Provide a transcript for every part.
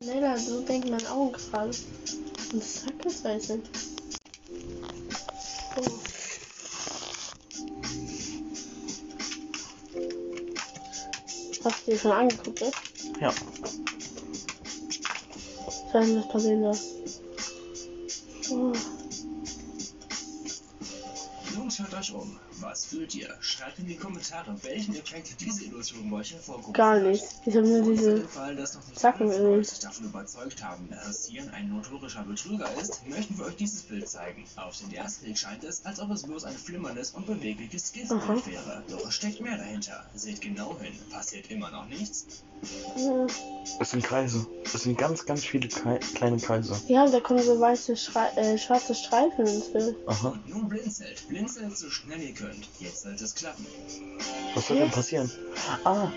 Schneller, so denkt mein Augen gerade. Und zack, das weiß ich. Oh. Hast du dir schon angeguckt, ne? Ja. Soll denn das passieren soll? Oh. Jungs, hört euch um. Was fühlt ihr? Schreibt in die Kommentare, welchen Effekt diese Illusion bei euch hervorgerufen Gar nicht. Ich habe nur diese. Fall, dass noch nicht Zacken alle von gesehen. euch davon überzeugt haben, dass Sian ein notorischer Betrüger ist, möchten wir euch dieses Bild zeigen. Auf den ersten Blick scheint es, als ob es bloß ein flimmerndes und bewegliches Aha. Skizzbild wäre. Doch es steckt mehr dahinter. Seht genau hin. Passiert immer noch nichts? Es sind Kreise. Es sind ganz, ganz viele Kre kleine Kreise. Ja, da kommen so weiße, Schrei äh, schwarze Streifen ins Bild. Aha. Und nun blinzelt. Blinzelt so schnell ihr könnt. Jetzt sollte es klappen. Was soll denn passieren? Ah!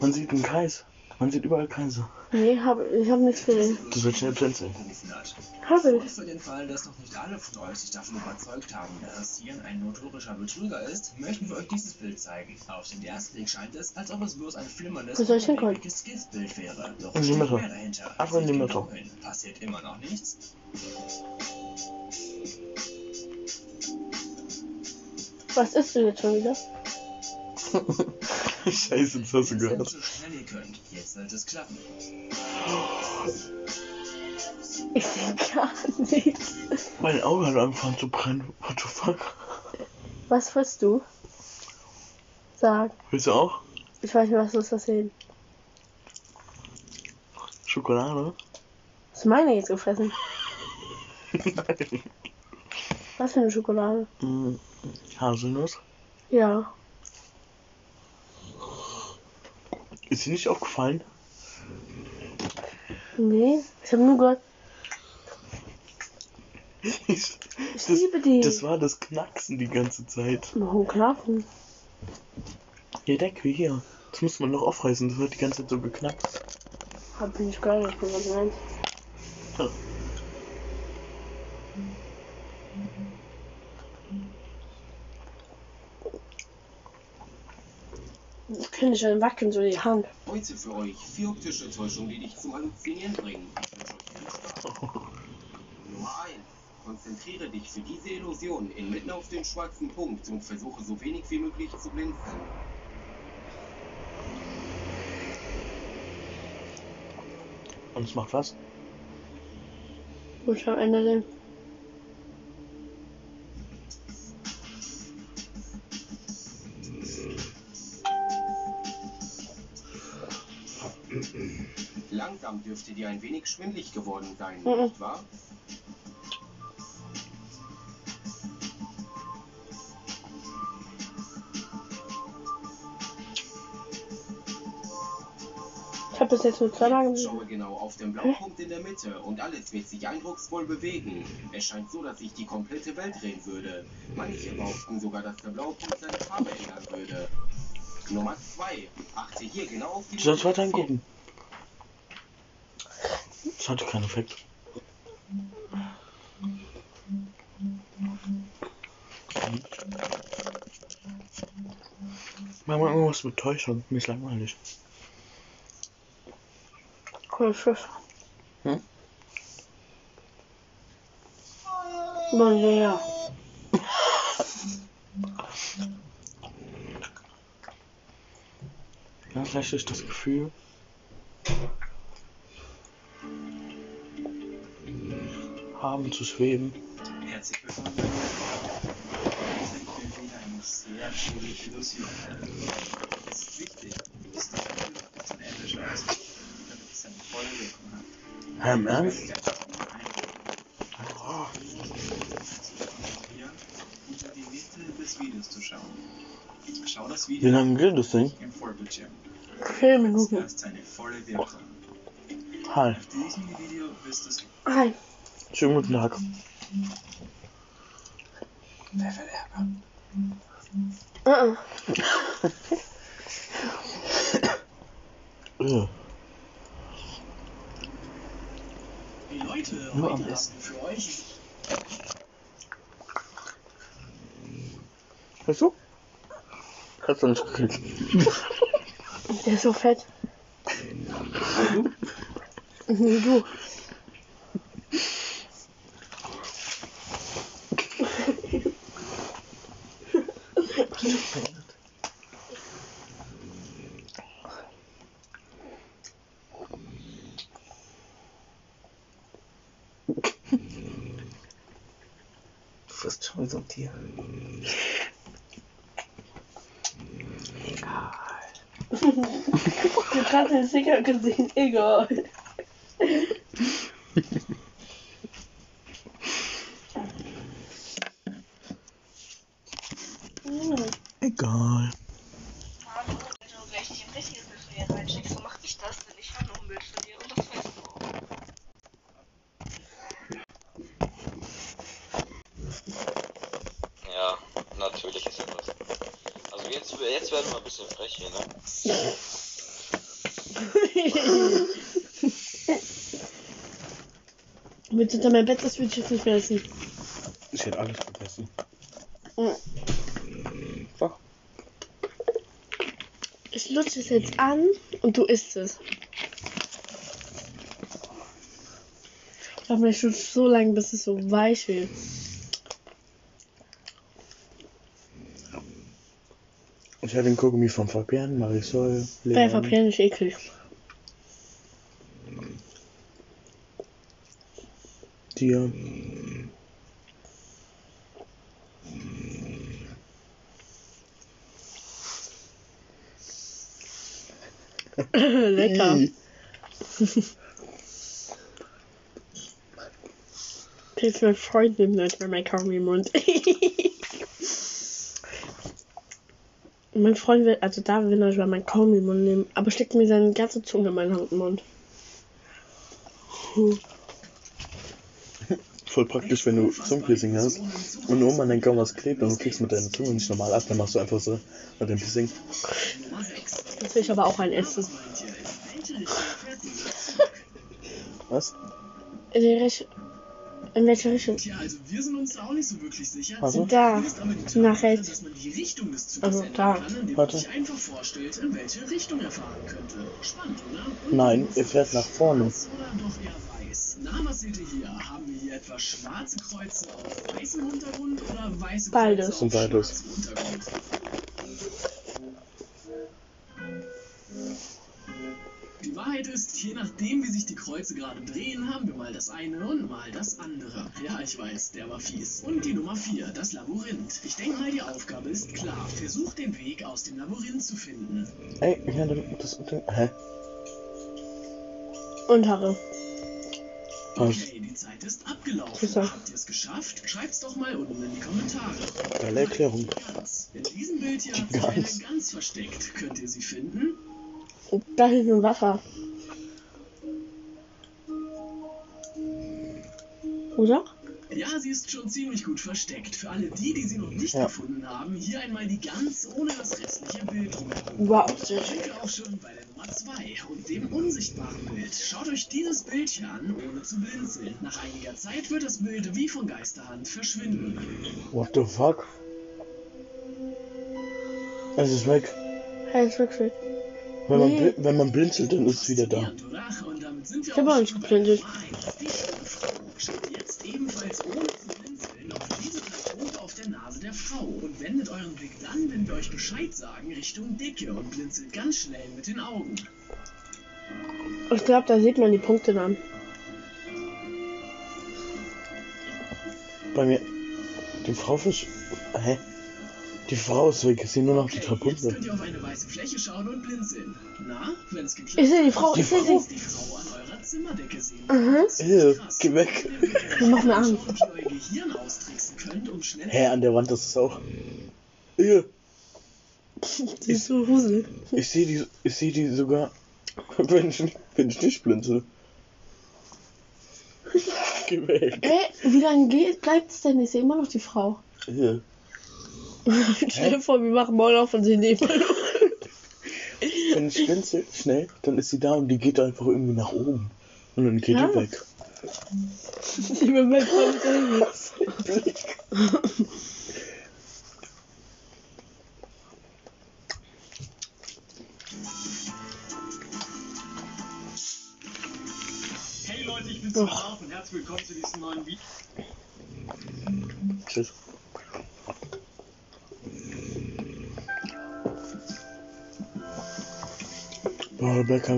Man sieht einen Kreis. Man sieht überall Kreise. Nee, hab, ich habe nichts gesehen. Du sollst schnell blinzeln. Gerufen hat. Hab Und ich. für den Fall, dass noch nicht alle von euch sich davon überzeugt haben, dass Sian ein notorischer Betrüger ist, möchten wir euch dieses Bild zeigen. Auf den ersten Blick scheint es, als ob es bloß ein flimmerndes bewegliches Giftbild wäre. Doch In die Mitte. mehr dahinter. Einfach in die Mitte. Passiert immer noch nichts? Was ist denn jetzt schon wieder? Scheiße, das hast du gehört. so schnell ihr könnt. Jetzt sollte es klappen. Ich sehe gar nichts. Mein Auge hat angefangen zu brennen. What the fuck? Was willst du? Sag. Willst du auch? Ich weiß nicht, was ist das sehen. Schokolade? Hast du meine jetzt gefressen? Nein. Was für eine Schokolade? Mm, Haselnuss? Ja. Ist dir nicht aufgefallen? Nee, ich habe nur gehört, Ich, ich liebe die. das war das Knacksen die ganze Zeit. Warum knacken? Hier, Decke, hier. Das muss man noch aufreißen. Das wird die ganze Zeit so geknackt. Hab ich nicht gehört, ich bin was du ich dann wackeln, so die Hand. Heute für euch vier optische Täuschungen, die dich zum Halluzinieren bringen. Ich wünsche euch viel Spaß. Nummer 1. Konzentriere dich für diese Illusion inmitten auf den schwarzen Punkt und versuche so wenig wie möglich zu blinzeln. Und es macht was? Muss am Ende sehen. Langsam dürfte dir ein wenig schwindlig geworden sein, Mhm. nicht wahr? Ich habe bis jetzt nur zweimal gesehen. Schaue genau auf den blauen Punkt in der Mitte und alles wird sich eindrucksvoll bewegen. Es scheint so, dass sich die komplette Welt drehen würde. Manche behaupten sogar, dass der blaue Punkt seine Farbe ändern würde. Nummer 2. Achte hier genau auf die Du sollst weiter angucken. Das hatte keinen Effekt. Mach mal irgendwas mit Täuschung. Mir ist langweilig. Cool, Schiff. Hm? Bon, ja, ja. Vielleicht ist das Gefühl. Haben zu schweben. Herzlich willkommen Ich bin wieder eine sehr schöne Illusion. Es ist wichtig, dass das Gefühl bis zum Ende schaust, damit es eine volle Wirkung hat. Hä, im Ernst? Unter die Mitte des Videos zu schauen. Schau das Wie lange geht das Ding? Vier Minuten. Hi. Hi. Schönen guten Tag. Wer will Ärger? Uh -uh. Hey Leute, Nur heute am ist für euch Weißt du? Du nicht gekriegt. Der ist so fett. Mhm, Du. Du frisst schon wie so ein Tier. Egal. Ich hab gerade den Sticker gesehen. Egal. Hm. Egal. Wenn du gleich nicht ein richtiges Bild von dir reinsteckst, so mach ich das, denn ich habe noch ein Bild von dir und das weißt du auch. Ja, natürlich ist etwas. Also jetzt, jetzt werden wir ein bisschen frech hier, ne? Mit hinter meinem Bett, das würde ich jetzt nicht mehr essen. Ich hätte alles gegessen. Mhm. So. Ich lutsche es jetzt an und du isst es. Ich glaube, ich lutsche so lange, bis es so weich wird. Ich hatte den Kaugummi von Fabian, Marisol, Bei. Papier nicht eklig. Dir. Lecker. Jetzt mein Freund nimmt nicht mehr mein Kaugummi im Mund. mein Freund will, also da will er nicht mal mein Kaugummi im Mund nehmen, aber steckt mir seine ganze Zunge in meinen Mund. Hm. Voll praktisch, wenn du Zungenpiercing hast und oben an deinem Gaumen was klebt und du kriegst mit deiner Zunge nicht normal ab, dann machst du einfach so mit dem Piercing. Das will ich aber auch ein essen. Was? In, die Richt in welche Richtung? Tja, also wir sind uns da auch nicht so wirklich sicher. Also? Da. Nach rechts. dass man die Richtung des Zuges Also da. Warte. sich einfach vorstellt, in welche Richtung er fahren könnte. Spannend, oder? Und Nein, er fährt nach vorne. Oder doch eher weiß? Na, was seht ihr hier? Haben wir hier etwa schwarze Kreuze auf weißem Hintergrund oder weiße Beides. Kreuze auf beides. schwarzem Hintergrund? Die Wahrheit ist, je nachdem, wie sich die Kreuze gerade drehen, haben wir mal das eine und mal das andere. Ja, ich weiß, der war fies. Und die Nummer 4, das Labyrinth. Ich denke mal, die Aufgabe ist klar. Versucht den Weg aus dem Labyrinth zu finden. Ey, ja, das, das, hä? Untere. Okay, die Zeit ist abgelaufen. Sicher. Habt ihr es geschafft? Schreibt's doch mal unten in die Kommentare. Geile Erklärung. In diesem Bild hier hat Die sich eine Gans. Versteckt. Könnt ihr sie finden? Und da hinten Wasser. Oder? Ja, sie ist schon ziemlich gut versteckt. Für alle die, die sie noch nicht Ja. gefunden haben, hier einmal die Gans ohne das restliche Bild drumherum. Wow, sehr Ich schön. denke auch schon bei der Nummer 2 und dem unsichtbaren Bild. Schaut euch dieses Bild hier an, ohne zu blinzeln. Nach einiger Zeit wird das Bild wie von Geisterhand verschwinden. What the fuck? Es ist weg. Hey, ist wirklich. Wenn man, Nee. bl- wenn man blinzelt, dann ist es wieder da. Faszinierend, oder? Und damit sind wir Ich hab auch nicht geblinzelt. Nummer eins. Die schöne Frau. Schaut jetzt ebenfalls ohne zu blinzeln auf diese drei Punkte auf der Frau und wendet euren Blick dann, wenn wir euch Bescheid sagen, Richtung Decke und blinzelt ganz schnell mit den Augen. Ich glaube, da sieht man die Punkte dann. Bei mir. Die Frau fisch. Hä? Die Frau ist weg. Ich sehe nur noch die drei Okay, jetzt Punkte. könnt ihr auf eine weiße Fläche schauen und blinzeln. Na, wenn's geklappt Ich sehe die Frau, ich sehe sie. die Frau an Zimmerdecke sehen. Mhm. Ist Ew, geh weg. Die macht mir Angst. Schaut, wie ihr euer Gehirn austricksen könnt, um schnell Hä, an der Wand ist es auch. Ew. Die ist so gruselig. Ich sehe die, ich sehe die sogar, wenn ich, wenn ich nicht blinzel. Geh weg. Ey, wie lange geht, bleibt es denn? Ich sehe immer noch die Frau. Ew. Stell dir vor, wir machen Maul auf und sehen die immer noch. Wenn ich blinzel schnell, dann ist sie da und die geht einfach irgendwie nach oben. Und dann geht Ja. die weg. Ich bin Frau Blick. ich bin Doch. Zarf und herzlich willkommen zu diesem neuen Video. Tschüss. Boah, Rebecca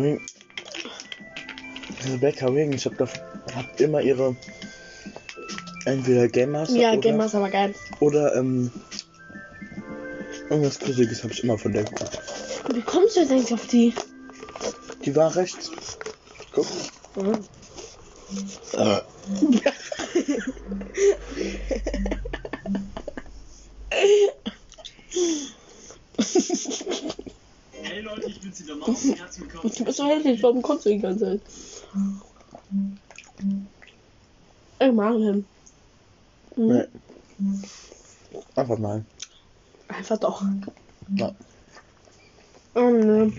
Rebecca Wing, ich hab da hab immer ihre entweder Game Master Ja, oder, Game Master war geil. oder ähm irgendwas Gruseliges habe ich immer von der geguckt. Wie kommst du jetzt eigentlich auf die? Die war rechts. Guck. Mhm. Äh. Hey Leute, ich bin's wieder Maus und herzlich willkommen Du bist so hässlich, warum kommst du die ganze Zeit? Ich mag ihn. Mhm. Nee. Einfach nein. Einfach doch. Ja. Oh ne.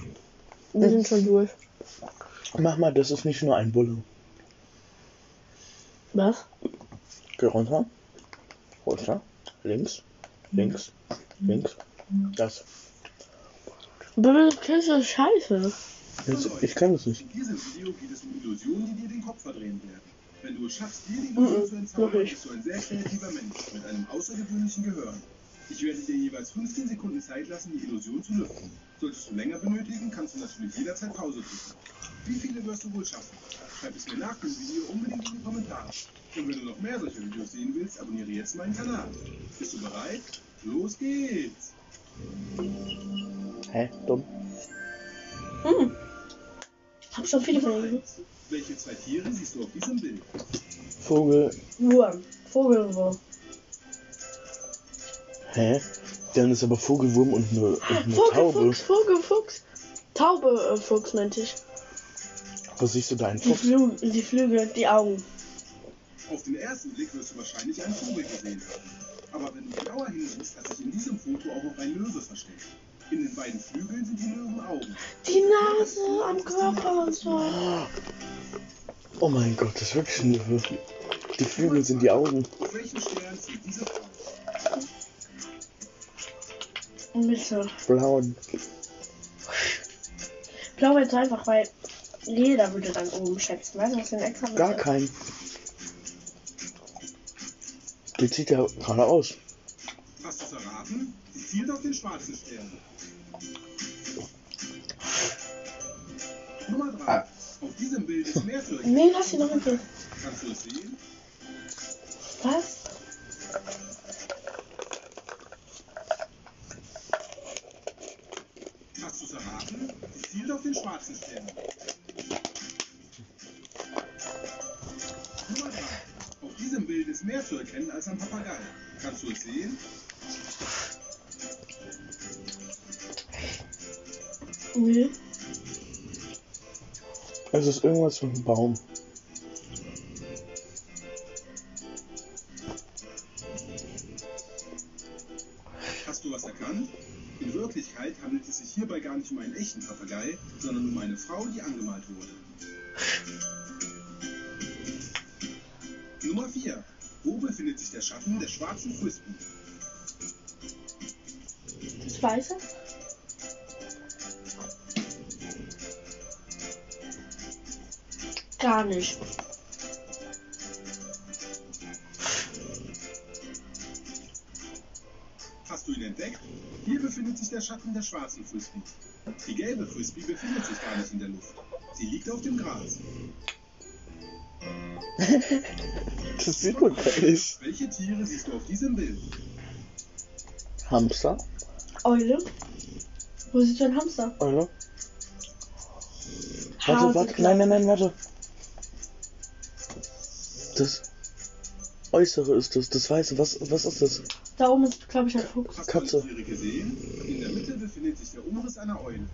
Wir sind schon durch. Mach mal, das ist nicht nur ein Bulle. Was? Geh runter. Runter. Links. Links. Links. Das. Bimmel, du kennst das scheiße. Jetzt, ich kann es nicht. In diesem Video geht es um Illusionen, die dir den Kopf verdrehen werden. Wenn du es schaffst, dir die Mhm, Illusion zu nicht. bist du ein sehr kreativer Mensch mit einem außergewöhnlichen Gehirn. Ich werde dir jeweils 15 Sekunden Zeit lassen, die Illusion zu lüften. Solltest du länger benötigen, kannst du natürlich jederzeit Pause drücken. Wie viele wirst du wohl schaffen? Schreib es mir nach dem Video unbedingt in die Kommentare. Und wenn du noch mehr solcher Videos sehen willst, abonniere jetzt meinen Kanal. Bist du bereit? Los geht's! Hä? Dumm. Hm. Hab schon viele von eins. Welche zwei Tiere siehst du auf diesem Bild? Vogel. Wurm. Vogelwurm. Hä? Dann ist aber Vogelwurm und eine, und eine Vogel, Taube. Fuchs, Vogel, Fuchs. Taube, äh, Fuchs meinte ich. Wo siehst du da einen Die, Fuchs? Flü die Flügel, die Augen. Auf den ersten Blick wirst du wahrscheinlich einen Vogel gesehen haben. Aber wenn du genauer hinsiehst, hat sich in diesem Foto auch noch ein Löwe versteckt. In den beiden Flügeln sind die Löwenaugen. Die Nase am Körper und so. Oh mein Gott, das ist wirklich ein Löwe. Die Flügel sind die Augen. Auf welchen Stern zieht diese? Mitte. Blauen. Blau jetzt einfach, weil jeder würde dann oben schätzen. Weißt du, was denn extra Gar kein. Die zieht ja geradeaus. Hast du es erraten? Sie zielt auf den schwarzen Stern. Nummer 3. Auf diesem Bild ist mehr zu erkennen. Nee, lass sie noch Ruhe. Kannst du es sehen? Was? Hast du es erraten? Sie zielt auf den schwarzen Stern. Nummer 3. Auf diesem Bild ist mehr zu erkennen als ein Papagei. Kannst du es sehen? Nee. Es ist irgendwas mit einem Baum. Das sieht man gar nicht. Welche Tiere siehst du auf diesem Bild? Hamster? Eule? Wo ist denn Hamster? Hase, Warte, warte, nein, nein, nein, warte. Das Äußere ist das, das Weiße, was, was ist das? Da oben ist, glaube ich, ein Fuchs. Hast Katze. Du Mitte befindet sich der Umriss einer Eule.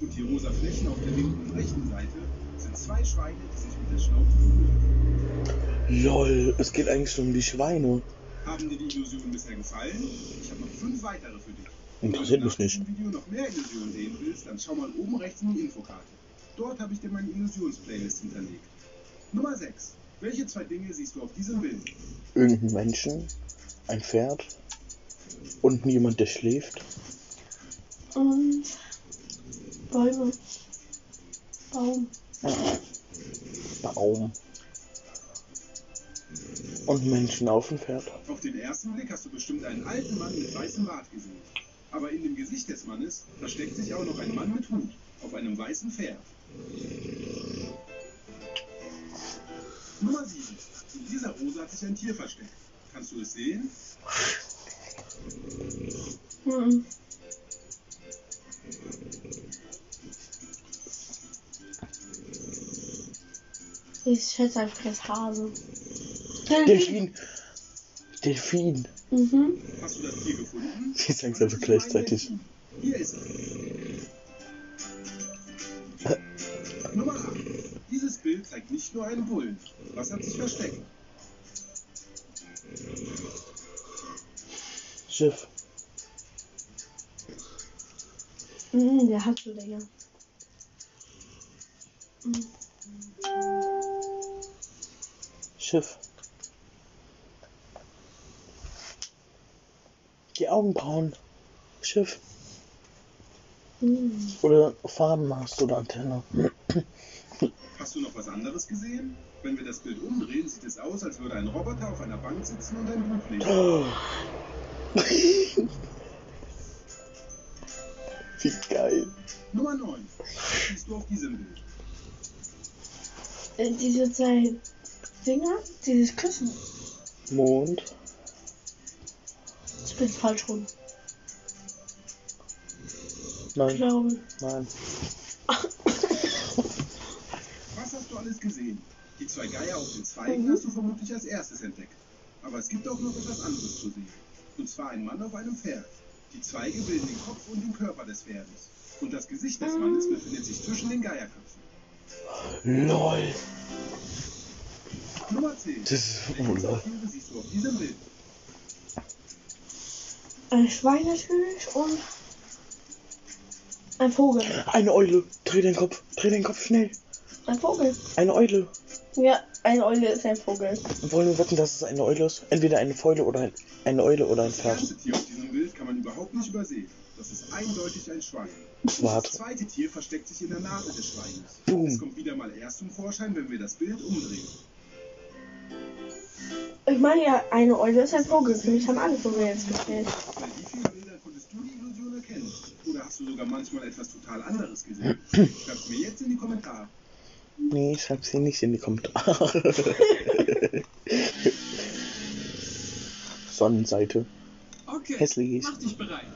Und die rosa Flächen auf der linken und rechten Seite sind zwei Schweine, die sich mit der Schnauze berühren. Lol, es geht eigentlich schon um die Schweine. Haben dir die Illusionen bisher gefallen? Ich habe noch fünf weitere für dich. Interessiert Wenn mich du nicht. diesem Video noch mehr Illusionen sehen willst, dann schau mal oben rechts in die Infokarte. Dort habe ich dir meine Illusions-Playlist hinterlegt. Nummer 6. Welche zwei Dinge siehst du auf diesem Bild? Irgendein Menschen, ein Pferd und niemand, der schläft. Und Bäume. Baum. Baum. Und Menschen auf dem Pferd. Auf den ersten Blick hast du bestimmt einen alten Mann mit weißem Bart gesehen. Aber in dem Gesicht des Mannes versteckt sich auch noch ein Mann mit Hut auf einem weißen Pferd. Nummer 7. In dieser Rose hat sich ein Tier versteckt. Kannst du es sehen? Hm. Ich schätze einfach das Hase. Delfin. Delfin. Mhm. Hast du das Tier gefunden? Die sagen es einfach gleichzeitig. Hier ist es. Nummer 8. Dieses Bild zeigt nicht nur einen Bullen. Was hat sich versteckt? Schiff. Mhm, der hat so länger. Mhm. Schiff. Die Augenbrauen. Schiff. Mhm. Oder Farbenmast oder Antenne. Hast du noch was anderes gesehen? Wenn wir das Bild umdrehen, sieht es aus, als würde ein Roboter auf einer Bank sitzen und ein Buch lesen. Wie geil. Nummer 9. Was siehst du auf diesem Bild? Äh, diese zwei Dinger, dieses Küssen. Mond. Ich bin falsch rum. Ich Nein, glaube. nein. Was hast du alles gesehen? Die zwei Geier auf den Zweigen hast du vermutlich als erstes entdeckt. Aber es gibt auch noch etwas anderes zu sehen. Und zwar ein Mann auf einem Pferd. Die Zweige bilden den Kopf und den Körper des Pferdes. Und das Gesicht des Mannes befindet sich zwischen den Geierköpfen. LOL. Nummer 10. Das ist Welche lol. Tiere siehst du auf diesem Bild? Ein Schwein natürlich und ein Vogel. Eine Eule. Dreh den Kopf. Dreh den Kopf schnell. Ein Vogel. Eine Eule. Ja, eine Eule ist ein Vogel. Wollen wir wetten, dass es eine Eule ist? Entweder eine Fäule oder ein, eine Eule oder ein Das Pferd. erste Tier auf diesem Bild kann man überhaupt nicht übersehen. Das ist eindeutig ein Schwein. Das Warte. zweite Tier versteckt sich in der Nase des Schweines. Boom. Es kommt wieder mal erst zum Vorschein, wenn wir das Bild umdrehen. Ich meine ja, eine Eule ist ein Vogel. Für mich haben alle Vögel jetzt gezählt. Bei wie vielen Bildern konntest du die Illusion erkennen? Oder hast du sogar manchmal etwas total anderes gesehen? Schreib's mir jetzt in die Kommentare. Nee, ich schreib's hier nicht in die Kommentare. Sonnenseite. Okay, Hässlich. mach dich bereit.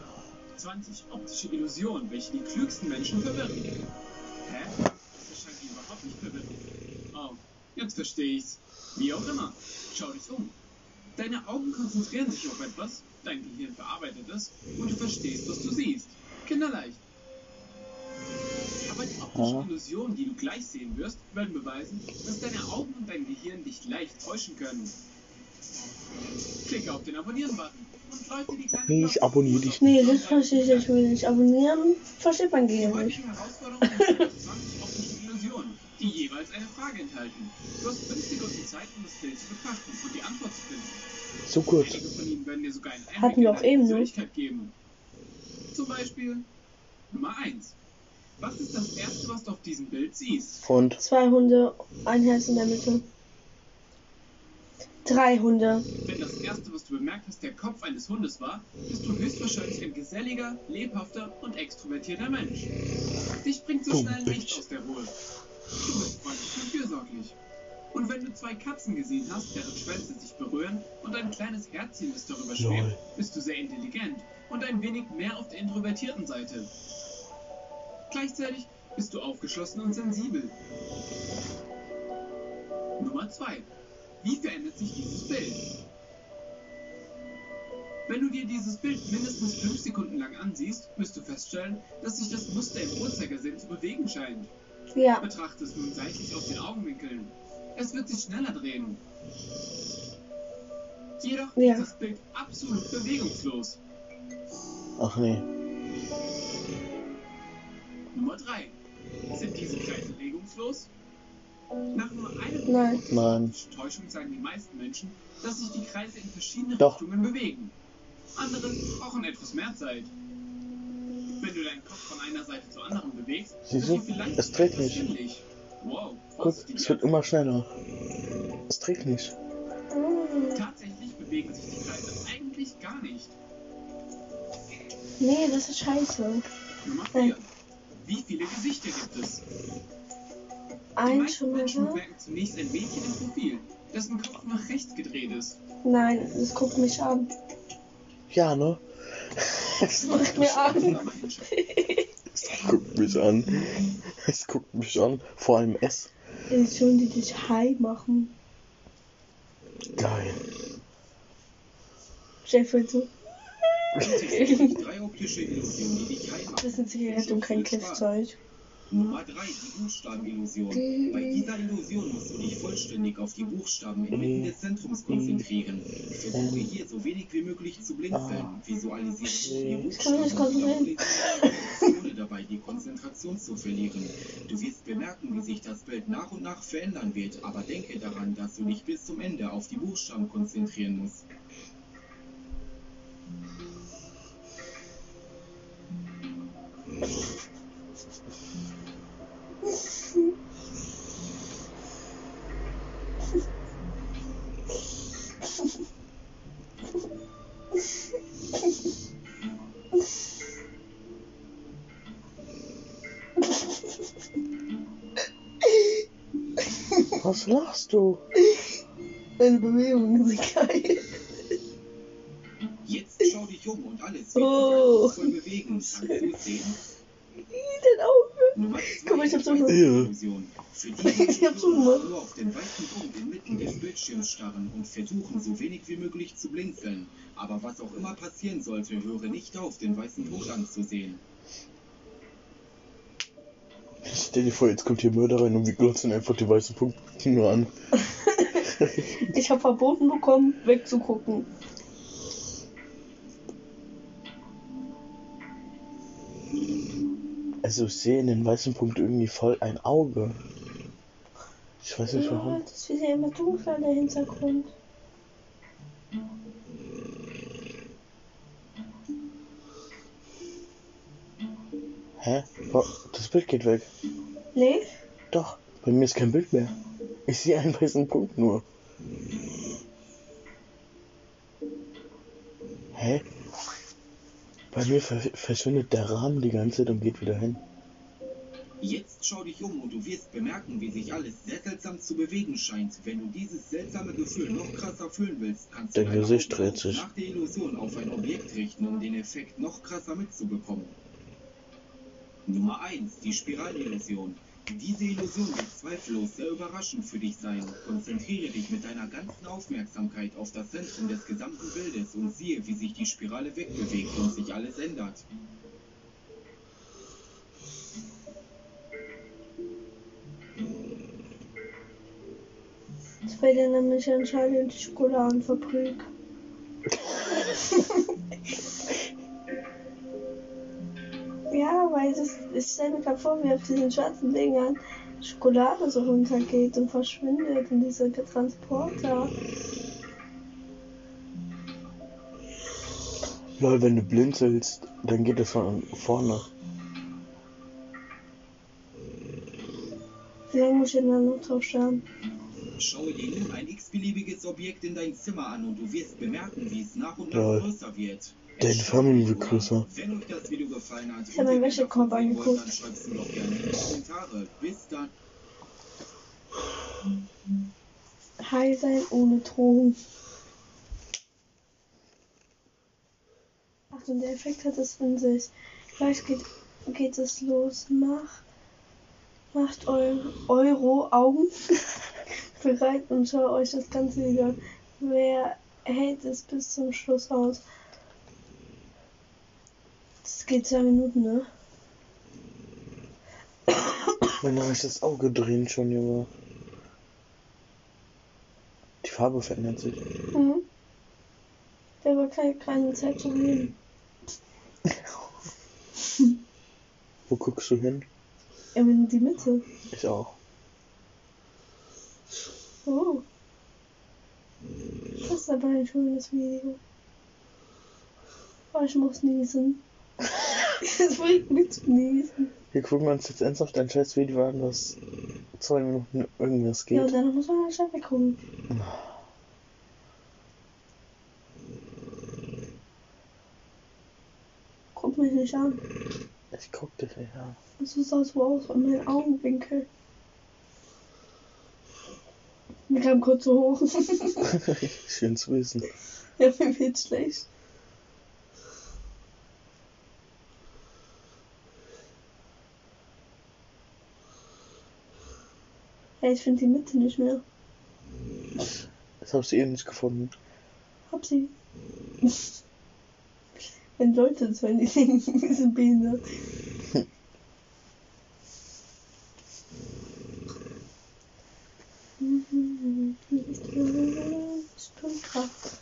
20 optische Illusionen, welche die klügsten Menschen verwirren. Hä? Das scheint die überhaupt nicht verwirren. Oh, jetzt verstehe ich's. Wie auch immer. Schau dich um. Deine Augen konzentrieren sich auf etwas, dein Gehirn verarbeitet es und du verstehst, was du siehst. Kinderleicht. Aber die optischen Ja. Illusionen, die du gleich sehen wirst, werden beweisen, dass deine Augen und dein Gehirn dich leicht täuschen können. Klicke auf den Abonnieren-Button Nee, ich abonniere dich Nee, das verstehe ich jetzt wieder nicht. Abonnieren versteht man gehen nicht. heutigen Herausforderungen sind 20 optische Illusionen, die jeweils eine Frage enthalten. Du hast 5 Sekunden Zeit, um das Bild zu betrachten und die Antwort zu finden. So gut. Einige von ihnen werden dir sogar einen Einblick Hatten wir auch eben, ne? Zum Beispiel Nummer 1. Was ist das erste, was du auf diesem Bild siehst? Und Zwei Hunde, ein Herz in der Mitte. Drei Hunde. Wenn das erste, was du bemerkt hast, der Kopf eines Hundes war, bist du höchstwahrscheinlich ein geselliger, lebhafter und extrovertierter Mensch. Dich bringt so schnell nichts aus der Ruhe. Du bist freundlich und fürsorglich. Und wenn du zwei Katzen gesehen hast, deren Schwänze sich berühren und ein kleines Herzchen, das darüber schwebt, bist du sehr intelligent und ein wenig mehr auf der introvertierten Seite. Gleichzeitig bist du aufgeschlossen und sensibel. Nummer 2. Wie verändert sich dieses Bild? Wenn du dir dieses Bild mindestens 5 Sekunden lang ansiehst, wirst du feststellen, dass sich das Muster im Uhrzeigersinn zu bewegen scheint. Ja. Betrachte es nun seitlich aus den Augenwinkeln. Es wird sich schneller drehen. Jedoch Ja. ist das Bild absolut bewegungslos. ach nee. Nummer 3. Sind diese Kreise regungslos? Nach nur einem Nein. Nein. Täuschung sagen die meisten Menschen, dass sich die Kreise in verschiedene Doch. Richtungen bewegen. Andere brauchen etwas mehr Zeit. Wenn du deinen Kopf von einer Seite zur anderen bewegst, Siehst wird du? Es dreht nicht. schwindelig. Wow, Guck, es wird immer schneller. Es trägt nicht. Tatsächlich bewegen sich die Kreise eigentlich gar nicht. Nee, das ist scheiße. Nummer Nein. 4. Wie viele Gesichter gibt es? Ein schon Menschen bemerken zunächst ein Mädchen im Profil, dessen Kopf nach rechts gedreht ist. Nein, das guckt mich an. Ja, ne? Das macht mir an. Es guckt mich an. Es guckt mich an. Vor allem es. Editionen, die dich high machen. Geil. Jeff wird so. Das ist eine Zigarette und kein Cliffzeug. Nummer 3, die Buchstabenillusion. Bei dieser Illusion musst du dich vollständig auf die Buchstaben inmitten des Zentrums konzentrieren. Versuche hier so wenig wie möglich zu blinzeln. Visualisiere die nicht konzentrieren. Buchstaben, ohne dabei die Konzentration zu verlieren. Du wirst bemerken, wie sich das Bild nach und nach verändern wird, aber denke daran, dass du dich bis zum Ende auf die Buchstaben konzentrieren musst. Was lachst du? Deine Bewegungen sind geil. Jetzt schau dich um und alles wird Oh. sich voll bewegen. Kannst du sehen? Dein Auge. Nummer Guck mal, ich hab so eine- Illusion. Für die Ich hab so nur auf den weißen Punkt inmitten des Bildschirms starren und versuchen, so wenig wie möglich zu blinzeln. Aber was auch immer passieren sollte, höre nicht auf, den weißen Punkt anzusehen. Stell dir vor, jetzt kommt hier Mörder rein und wir glotzen einfach die weißen Punkte nur an. Ich habe verboten bekommen, wegzugucken. Also ich sehe in den weißen Punkt irgendwie voll ein Auge. Ich weiß nicht Ja, warum. das wird ja immer dunkler, der Hintergrund. Hä? Das Bild geht weg. Nee? Doch, bei mir ist kein Bild mehr. Ich sehe einen weißen Punkt nur. Hä? Bei mir ver verschwindet der Rahmen die ganze Zeit und geht wieder hin. Jetzt schau dich um und du wirst bemerken, wie sich alles sehr seltsam zu bewegen scheint. Wenn du dieses seltsame Gefühl noch krasser fühlen willst, kannst du Dein deine Gesicht dreht sich. nach der Illusion auf ein Objekt richten, um den Effekt noch krasser mitzubekommen. Nummer 1, die Spiralillusion. Diese Illusion wird zweifellos sehr überraschend für dich sein. Konzentriere dich mit deiner ganzen Aufmerksamkeit auf das Zentrum des gesamten Bildes und siehe, wie sich die Spirale wegbewegt und sich alles ändert. Das wäre dann nämlich anscheinend die Schokoladenfabrik. ja, weil das, ich stelle mir gerade vor, wie auf diesen schwarzen Dingern Schokolade so runtergeht und verschwindet in dieser Transporter. Lol, wenn du blinzelst, dann geht das von vorne. Wie lange muss ich denn da noch drauf schauen? Schaue dir nun ein x-beliebiges Objekt in dein Zimmer an und du wirst bemerken, wie es nach und nach größer wird. Deine Familie wird größer. Wenn euch das Video gefallen hat, Ich hab meinen und Wäschekorb angeguckt. dann schreibt es mir doch gerne in die Kommentare. Bis dann. High sein ohne Drogen. Achtung, der Effekt hat es in sich. Gleich geht, geht es los. Mach, macht eu, eure Augen bereit und schaut euch das Ganze wieder. Wer hält es bis zum Schluss aus? Das geht zwei Minuten, ne? Wenn reicht das Auge drehen schon, Junge. Die Farbe verändert sich. Mhm. Der war keine, keine Zeit zu reden. Wo guckst du hin? In die Mitte. Ich auch. Oh. Das ist aber ein schönes Video. Oh, ich muss niesen. Das bringt nichts genießen. Wir gucken uns jetzt ernsthaft ein scheiß Video an, das zwei Minuten irgendwas geht. Ja, dann muss man halt weggucken. Guck mich nicht an. Ich guck dich nicht an. Das sah es wohl aus von meinen Augenwinkeln. Mir kam kurz so hoch. Schön zu wissen. Ja, mir geht's schlecht. Ja, ich finde die Mitte nicht mehr. Das habe ich eh nicht gefunden. Hab sie. Wenn Leute das hören, die wir sind behindert. Stundenkraft.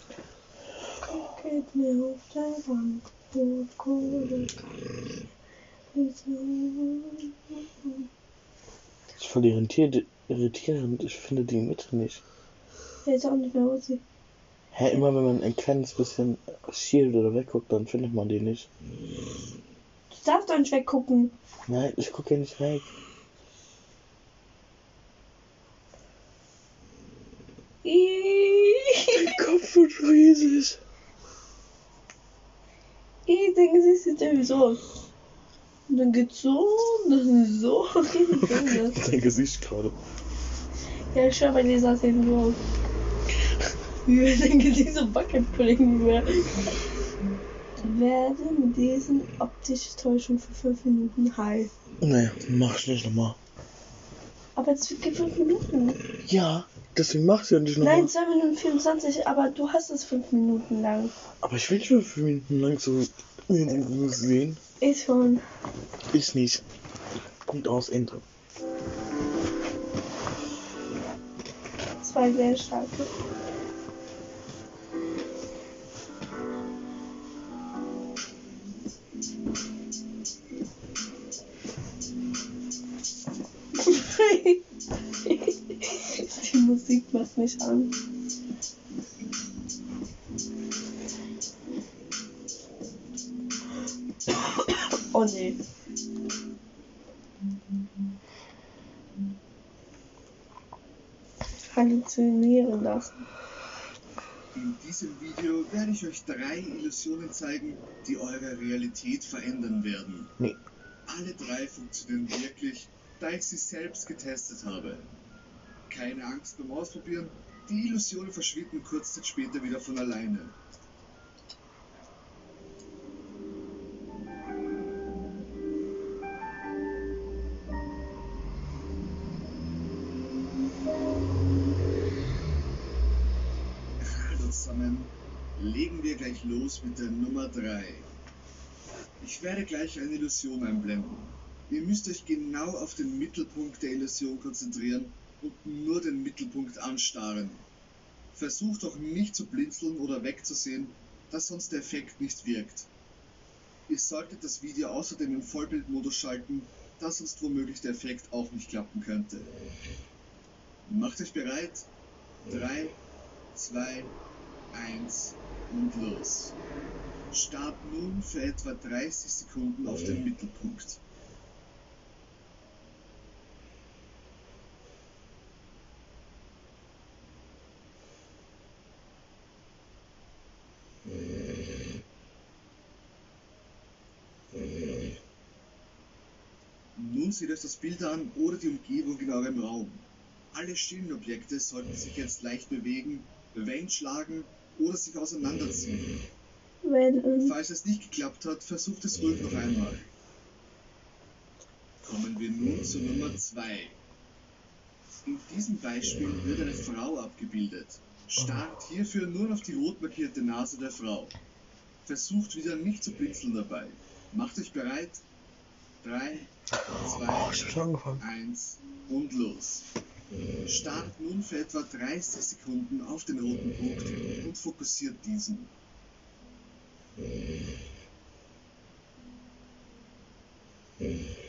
Geht mir auf der Bank. Rot, Kohle, Das ist voll irritiert, irritierend. Ich finde die Mitte nicht. Ja, ist auch nicht mehr aussieht. Hä, immer wenn man ein kleines bisschen schielt oder wegguckt, dann findet man die nicht. Du darfst doch nicht weggucken. Nein, ich gucke ja nicht weg. Ich Kopf wird riesig. denke, sie sieht irgendwie so aus. Und dann geht's so, und dann so. Dein Gesicht gerade. ja, ich schwör, bei es eben so aus. Wie so Bucket-Pudding wäre. Werde mit diesen optische Täuschung für 5 Minuten heil. Nee, mach ich nicht nochmal. Aber es geht 5 Minuten. Ja, deswegen mach ich ja nicht nochmal. Nein, 2 Minuten 24, aber du hast es 5 Minuten lang. Aber ich will nicht mehr fünf Minuten lang so sehen. Ich schon. Ich nicht. Punkt aus, Ende. Zwei sehr starke. Die Musik macht mich an. Nee. Halluzinieren lassen. In diesem Video werde ich euch drei Illusionen zeigen, die eure Realität verändern werden. Nee. Alle drei funktionieren wirklich, da ich sie selbst getestet habe. Keine Angst beim Ausprobieren, die Illusionen verschwinden kurz Zeit später wieder von alleine. Los mit der Nummer 3. Ich werde gleich eine Illusion einblenden. Ihr müsst euch genau auf den Mittelpunkt der Illusion konzentrieren und nur den Mittelpunkt anstarren. Versucht auch nicht zu blinzeln oder wegzusehen, da sonst der Effekt nicht wirkt. Ihr solltet das Video außerdem im Vollbildmodus schalten, da sonst womöglich der Effekt auch nicht klappen könnte. Macht euch bereit. 3, 2, 1 und los. Start nun für etwa 30 Sekunden auf den Mittelpunkt. Nun seht euch das Bild an oder die Umgebung in eurem Raum. Alle stillen Objekte sollten sich jetzt leicht bewegen, Wellen schlagen oder sich auseinanderziehen. Wenn, ähm, Falls es nicht geklappt hat, versucht es ruhig noch einmal. Kommen wir nun zur Nummer 2. In diesem Beispiel wird eine Frau abgebildet. Starrt hierfür nur auf die rot markierte Nase der Frau. Versucht wieder nicht zu blinzeln dabei. Macht euch bereit. 3, Oh, 2, ich hab schon angefangen. 1 und los. Starrt nun für etwa 30 Sekunden auf den roten Punkt und fokussiert diesen. Wenn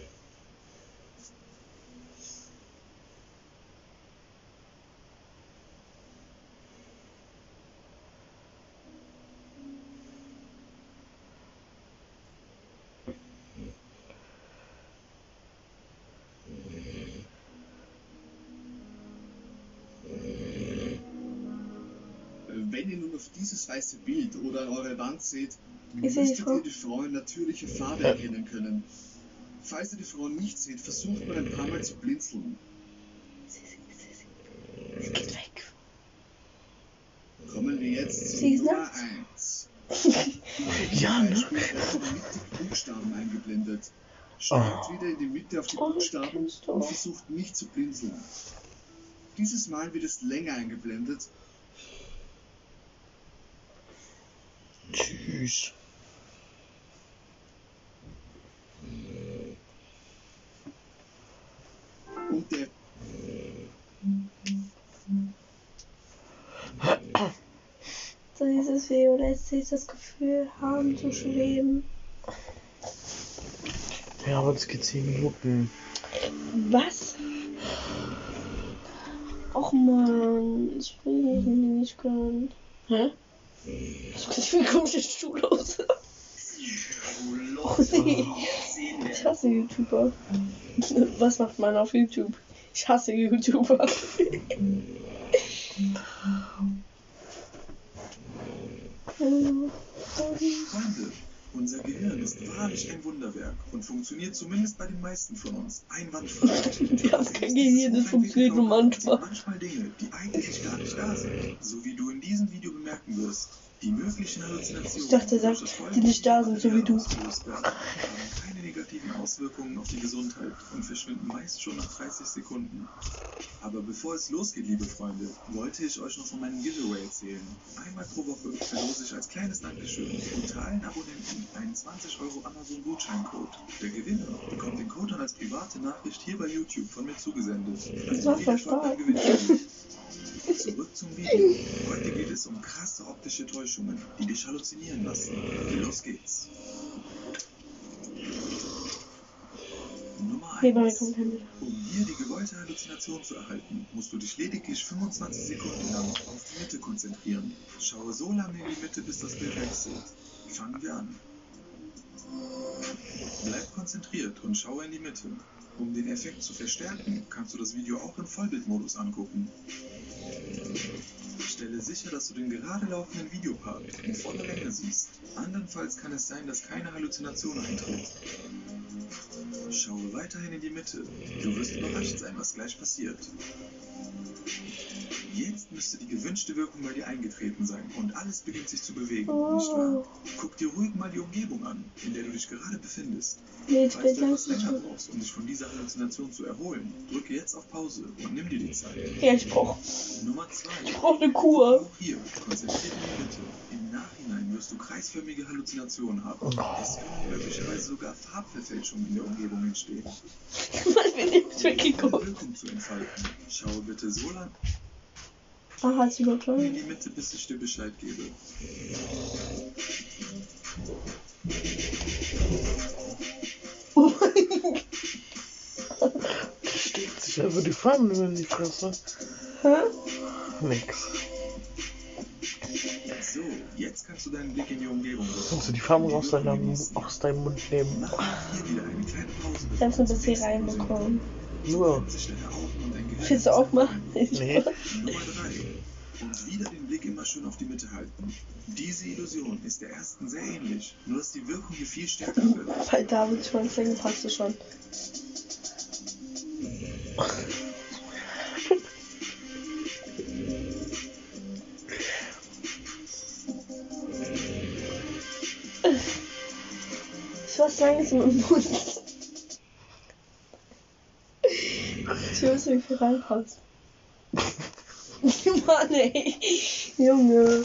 dieses weiße Bild oder an eure Wand seht, müsstet Frau. ihr die Frau in natürliche Farbe erkennen können. Falls ihr die Frau nicht seht, versucht mal ein paar Mal zu blinzeln. Es geht weg. Kommen wir jetzt zu Sie Nummer nachts. 1. Ja, ne? Die Buchstaben eingeblendet. Starrt Oh. wieder in die Mitte auf die Oh, Buchstaben und versucht nicht zu blinzeln. Dieses Mal wird es länger eingeblendet. Tschüss. Und der So dieses Video lässt sich das Gefühl haben zu schweben. Ja, aber das geht 10 Minuten. Was? Och man, das will ich nicht können. Hä? Ist wie komische aus. Oh nee. Ich hasse YouTuber. Was macht man auf YouTube? Ich hasse YouTuber. Hallo. Freunde, unser Gehirn ist wahrlich ein Wunderwerk und funktioniert zumindest bei den meisten von uns einwandfrei. Wir haben kein Gehirn, das funktioniert nur manchmal. Manchmal Dinge, die eigentlich gar nicht da sind. So wie du in diesem Video bemerken wirst. Die möglichen Halluzinationen, Ich dachte, er sagt, das die nicht da sind, so wie du. negativen Auswirkungen auf die Gesundheit und verschwinden meist schon nach 30 Sekunden. Aber bevor es losgeht, liebe Freunde, wollte ich euch noch von meinem Giveaway erzählen. Einmal pro Woche verlose ich als kleines Dankeschön unter allen Abonnenten einen 20 Euro Amazon Gutscheincode. Der Gewinner bekommt den Code dann als private Nachricht hier bei YouTube von mir zugesendet. Also Das viel beim. Gewinnspiel. Zurück zum Video. Heute geht es um krasse optische Täuschungen, die dich halluzinieren lassen. Los geht's. Nummer Hey, bei mir 1. kommt kein Bild. Um hier die gewollte Halluzination zu erhalten, musst du dich lediglich 25 Sekunden lang auf die Mitte konzentrieren. Schaue so lange in die Mitte, bis das Bild wechselt. Fangen wir an. Bleib konzentriert und schaue in die Mitte. Um den Effekt zu verstärken, kannst du das Video auch im Vollbildmodus angucken. Stelle sicher, dass du den gerade laufenden Videopart in voller Länge siehst. Andernfalls kann es sein, dass keine Halluzination eintritt. Schaue weiterhin in die Mitte. Du wirst überrascht sein, was gleich passiert. Jetzt müsste die gewünschte Wirkung bei dir eingetreten sein und alles beginnt sich zu bewegen, nicht wahr? Guck dir ruhig mal die Umgebung an, in der du dich gerade befindest. Nee, ich Falls bin du etwas länger brauchst, um dich von dieser Halluzination zu erholen, drücke jetzt auf Pause und nimm dir die Zeit. Ja, ich brauch, Nummer 2. ich brauch eine Kur. Auch hier, konzentriert in die Mitte. Im Nachhinein wirst du kreisförmige Halluzinationen haben. Es können möglicherweise sogar Farbverfälschungen in der Umgebung entstehen. Was bin ich Um ihre Wirkung zu entfalten, schaue bitte so lange Ah, hat sie in übertragen. die Mitte, bis ich dir Bescheid gebe. Oh mein Gott. Steckt sich einfach die Farben in die Fresse. Hä? Nix. So, jetzt kannst du deinen Blick in die Umgebung richten. Kannst du die Farben aus, deiner, aus deinem Mund nehmen? Mach hier wieder eine kleine Pause. Ich hab's nur bis hier reinbekommen. Nur. Sich deine Augen und dein Gehirn Willst du auch machen? Nee. Nummer 3. Und wieder den Blick immer schön auf die Mitte halten. Diese Illusion ist der ersten sehr ähnlich, nur dass die Wirkung hier viel stärker wird. Bei David Schwanzlänge passt du schon. Ich was langsam im Mund. Ich weiß, wie viel reinpasst. Mann, ey. Junge.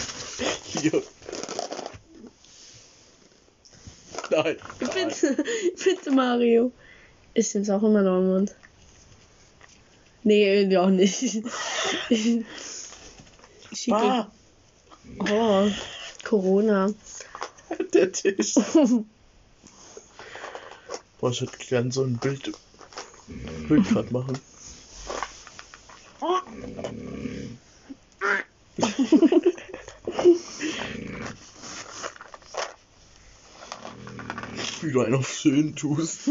Hier. Nein. Bitte, bitte Mario. Ist jetzt auch immer noch im Mund. Nee, irgendwie auch nicht. Schicke. Ah, Oh, Corona. der Tisch. Boah, ich hätte gern so ein Bild, Bild grad machen. Wie du einen auf schön tust.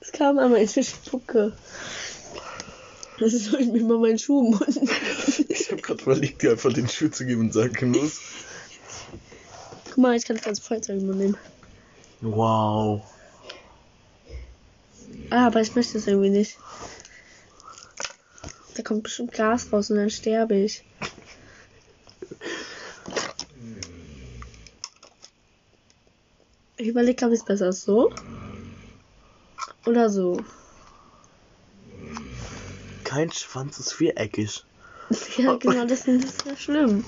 Es kam einmal in die Spucke. Das soll ich mir mal meinen Schuh munden. Ich hab grad überlegt, dir einfach den Schuh zu geben und sagen, los. Guck mal, ich kann das ganze Feuerzeug immer nehmen. Wow. Ah, aber ich möchte es irgendwie nicht. Kommt bestimmt Gas raus und dann sterbe ich. Ich überlege, ob es besser ist. So? Oder so? Kein Schwanz ist viereckig. Ja, genau, das das ist ja schlimm.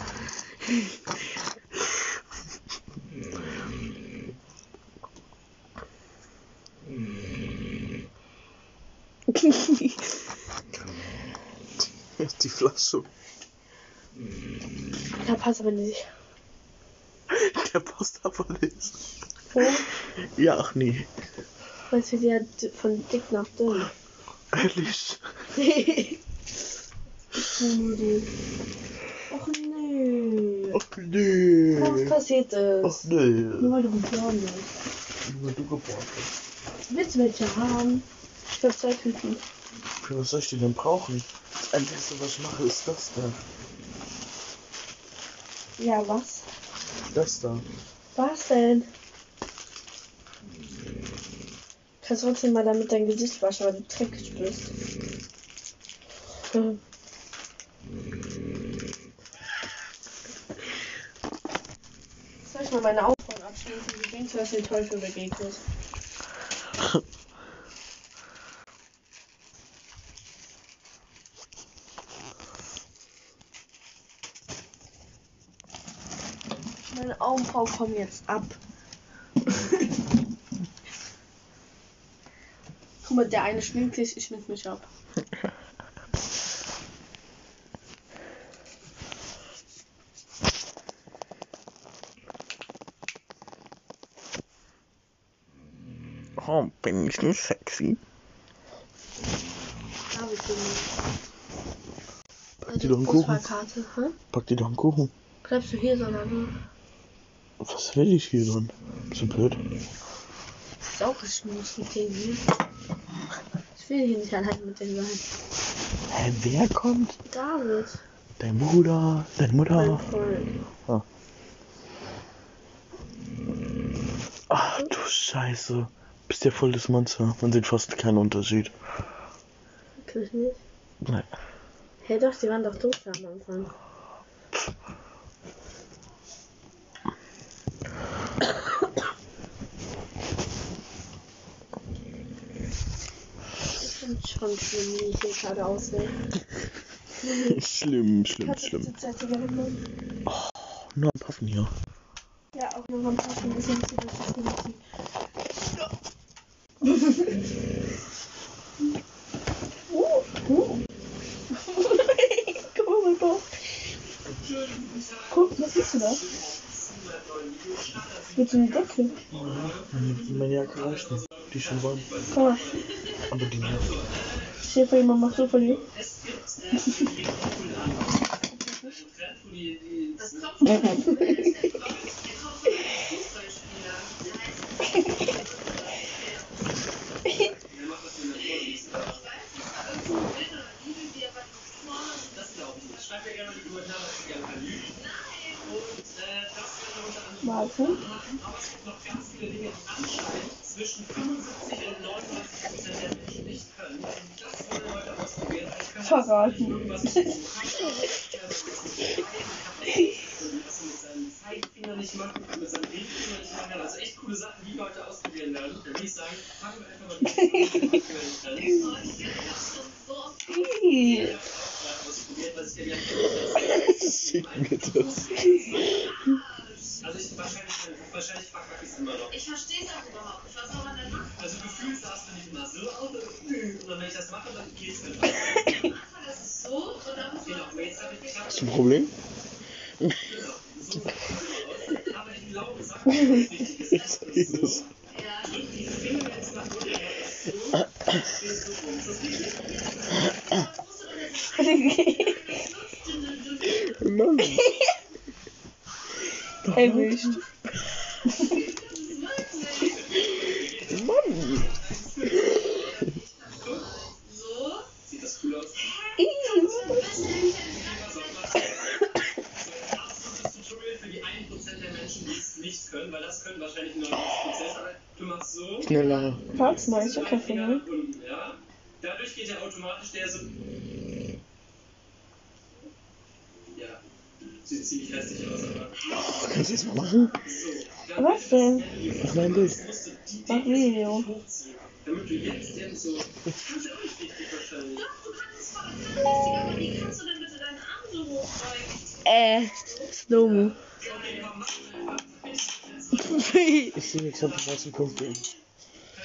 Die Flasche. Passt aber nicht. Der nicht. Wo? Ja, ach nee. Weil es wird ja d- von dick nach dünn. Ehrlich. Schmudi. Och nö. Ach nee. Was passiert Ach ist? nee. Nur weil du geboren bist. Nur du geboren bist. Willst du welche haben? Ich hab zwei Tüten. Für was soll ich die denn brauchen? Das Einzige, was ich mache, ist das da. Ja, was? Das da. Was denn? Kannst trotzdem mal damit dein Gesicht waschen, weil du dreckig bist. Hm. Soll ich mal meine Augen abschließen? Du denkst, du hast den Teufel begegnet. Meine Augenbrauen kommen jetzt ab. Guck mal, der eine schminkt sich, ich schmink mich ab. Oh, bin ich nicht sexy? Bist du nicht. Pack dir doch einen Kuchen. Busfahrkarte, hä? Pack dir doch einen Kuchen. Bleibst du hier so lange? Was will ich hier dann? Bist du blöd? Denen hier. Ich will hier nicht allein mit denen sein. Hä, wer kommt? David, Dein Bruder, deine Mutter. Freund. Ach du Scheiße. Bist ja voll das Monster. Man sieht fast keinen Unterschied. Wirklich nicht? Nein. Hey doch, die waren doch da am Anfang. Finde schon schlimm, wie ich hier gerade aussehe. Schlimm, schlimm, du schlimm. genommen? Nur ein Puffen hier. Ja, auch noch ein paar Stunden sind sie das nicht. Uh, uh. Guck mal, Bauch. Guck, was ist du da? Mit so einer Decke. Meine, meine Jacke reicht nicht. Die ist schon warm. Guck mal, Aber die nicht. stell dir vor, jemand macht so von dir. Warte. Verraten. Zeigefinger nicht machen, mit seinem Ringfinger nicht machen. Also echt coole Sachen, die Leute ausprobieren werden. Dann würde ich sagen, fangen wir einfach mal mit Schick mir das. Problem? Ja, dadurch geht er automatisch der so. Ja, sieht ziemlich hässlich aus, aber. Oh, kannst du das mal machen? Was denn? Mach mal ein Bild. Mach Video. Damit du jetzt eben so. Kannst du auch nicht richtig wahrscheinlich. Doch, du kannst es voll richtig, aber wie kannst du denn bitte deinen Arm so hochbeugen? Äh, Slow-Mo. Ich sehe nichts, hab ich was im Punkt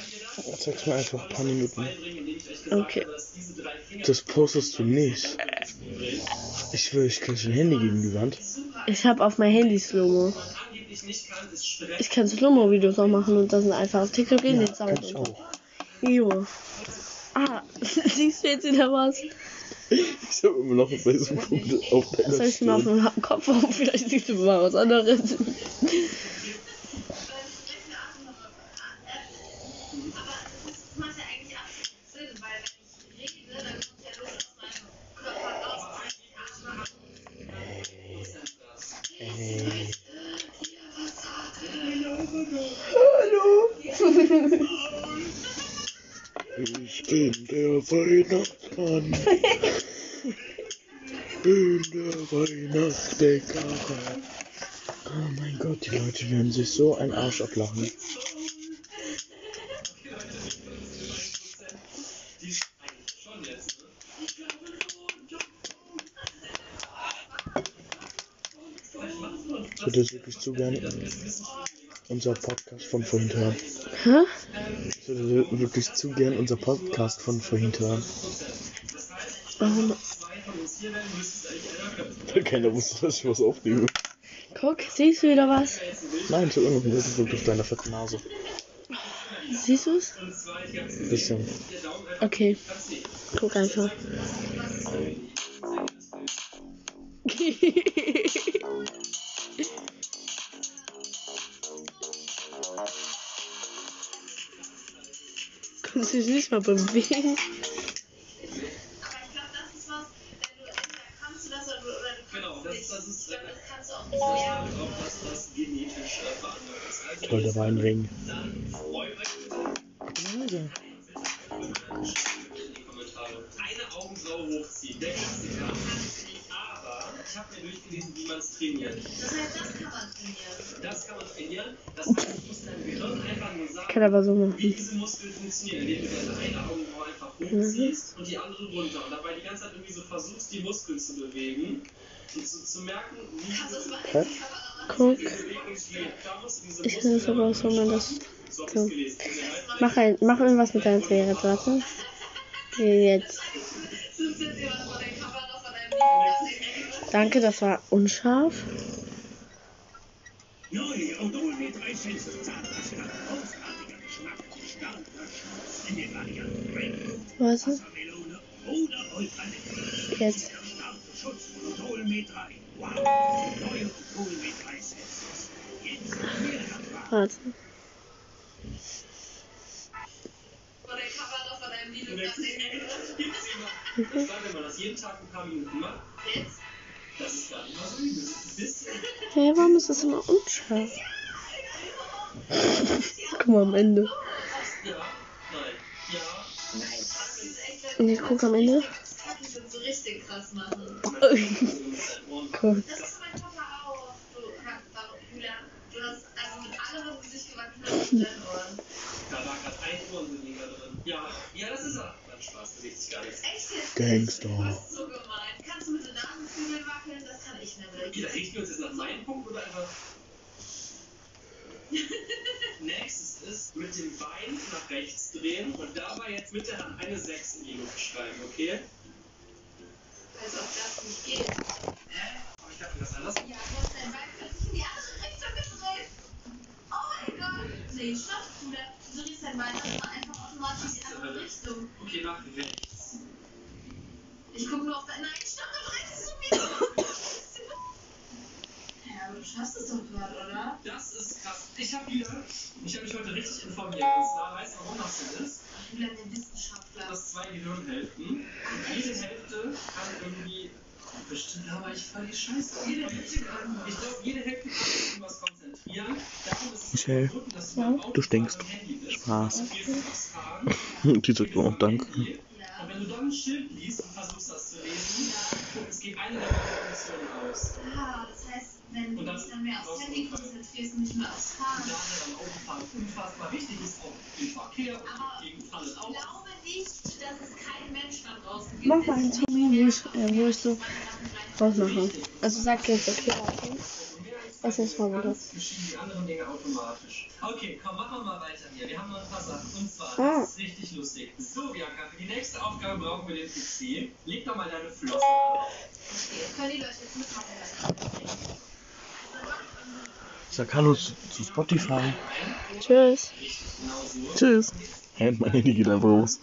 gehen. Zeig's mir einfach ein paar Minuten. Okay. Das postest du nicht. Ich schwöre, ich krieg ein Handy gegen die Wand. Ich hab auf mein Handy Slow-Mo. Ich kann Slow-Mo-Videos auch machen und das sind einfach auf TikTok gehen, den Kann Sound. ich auch. Jo. Ah, siehst du jetzt wieder was? Ich habe immer noch ein Facebook auf deiner Soll ich dir mal auf den Kopf auf? Vielleicht siehst du mal was anderes. Der Weihnachtsmann. bin der Weihnachtsbäcker. Oh mein Gott, die Leute werden sich so ein Arsch ablachen. Ich würde jetzt wirklich zu gerne unser Podcast von vorhin hören. Hä? Ich würde wirklich zu gern unser Podcast von vorhin hören. Warum? Weil keiner wusste, dass ich was aufnehme. Guck, siehst du wieder was? Nein, irgendwie das wirkt auf deiner fetten Nase. Siehst du es? Bisschen. Okay. Guck einfach. Veranlagt ist. Also, Toll, der Weinring. dann freut Kann aber so wie machen. diese Muskeln funktionieren, indem du deine eine Augenbraue einfach hochziehst und die andere runter. Und dabei die ganze Zeit irgendwie so versuchst, die Muskeln zu bewegen und zu, zu merken, wie Kannst du das mal Hä? Guck. diese Ich kann das aber auch so, man das. So Mach, ein, mach irgendwas mit deiner Zigarette, warte. Jetzt. Deinem Danke, das war unscharf. Neu Odol mit 3 Cent Jetzt. Warte. Jetzt? das ist ist ein bisschen. Hä, warum ist das immer unscharf? Guck mal am Ende. Ja, nein. Ja. Echt Und jetzt guck am Ende. So richtig krass machen. Das ist mein Papa auch. Du hast, warum, Julia, du hast, also mit allem, was du sich gewachsen hast, in deinen Ohren. Da war gerade ein Ohrenbeweger drin. Ja, ja, das ist er. Mein Spaß, bewegt sich gar nichts. Echt jetzt? Gangster. Das ist so gemein. Kannst du mit den Nasenflügeln wackeln? Das kann ich nämlich. da richten wir uns jetzt nach meinem Punkt oder einfach. Nächstes ist mit dem Bein nach rechts drehen und dabei jetzt mit der Hand eine 6 in die Luft schreiben, okay? Als ob das nicht geht. Hä? Aber ich dachte, das anders. Ja, du hast dein Bein plötzlich in die andere Richtung gedreht. Oh mein Gott. Nee, stopp, Bruder. Du drehst dein Bein einfach automatisch in die andere Richtung. Okay, nach rechts. Ich guck nur auf dein... Nein, stopp, du drehst es wieder. Ja, aber du schaffst es doch gerade, oder? Ich habe hier, ich habe mich heute richtig informiert. Und zwar weißt du, warum das so ist? Du bist ein Wissenschaftler. Du hast zwei Gehirnhälften. Und jede Hälfte kann irgendwie. Bestimmt laber ich voll die Scheiße. Jede Hälfte kann, ich glaube, jede Hälfte kann sich irgendwas konzentrieren. Darum ist es Michelle, verboten, dass du du stinkst. Spaß. Die sagt auch Danke. Und wenn du dann ein Schild liest und versuchst das zu lesen, es geht eine der Funktionen aus. Ah, das heißt, wenn du Und dann- dich dann mehr aufs Handy und nicht mehr aufs Fahren. Dann Autofahren unfassbar wichtig ist, auch im Verkehr und Aber gegen Fallen ich auch. glaube nicht, dass es keinen Menschen da draußen gibt. Mach mal einen Zombie, wo ich, äh, wo ich so rausmache. Also sag jetzt okay, warte. Was ist mal wieder? die anderen Dinge automatisch. Okay, komm, machen wir mal weiter hier. Wir haben noch ein paar Sachen. Und zwar, Ah. das ist richtig lustig. So, Bianca, für die nächste Aufgabe brauchen wir den PC. Leg doch mal deine Flosse darauf. Okay, können die Leute jetzt mitmachen? Sag Hallo zu, zu Spotify. Tschüss. Tschüss. Hä, mein Handy geht einfach los.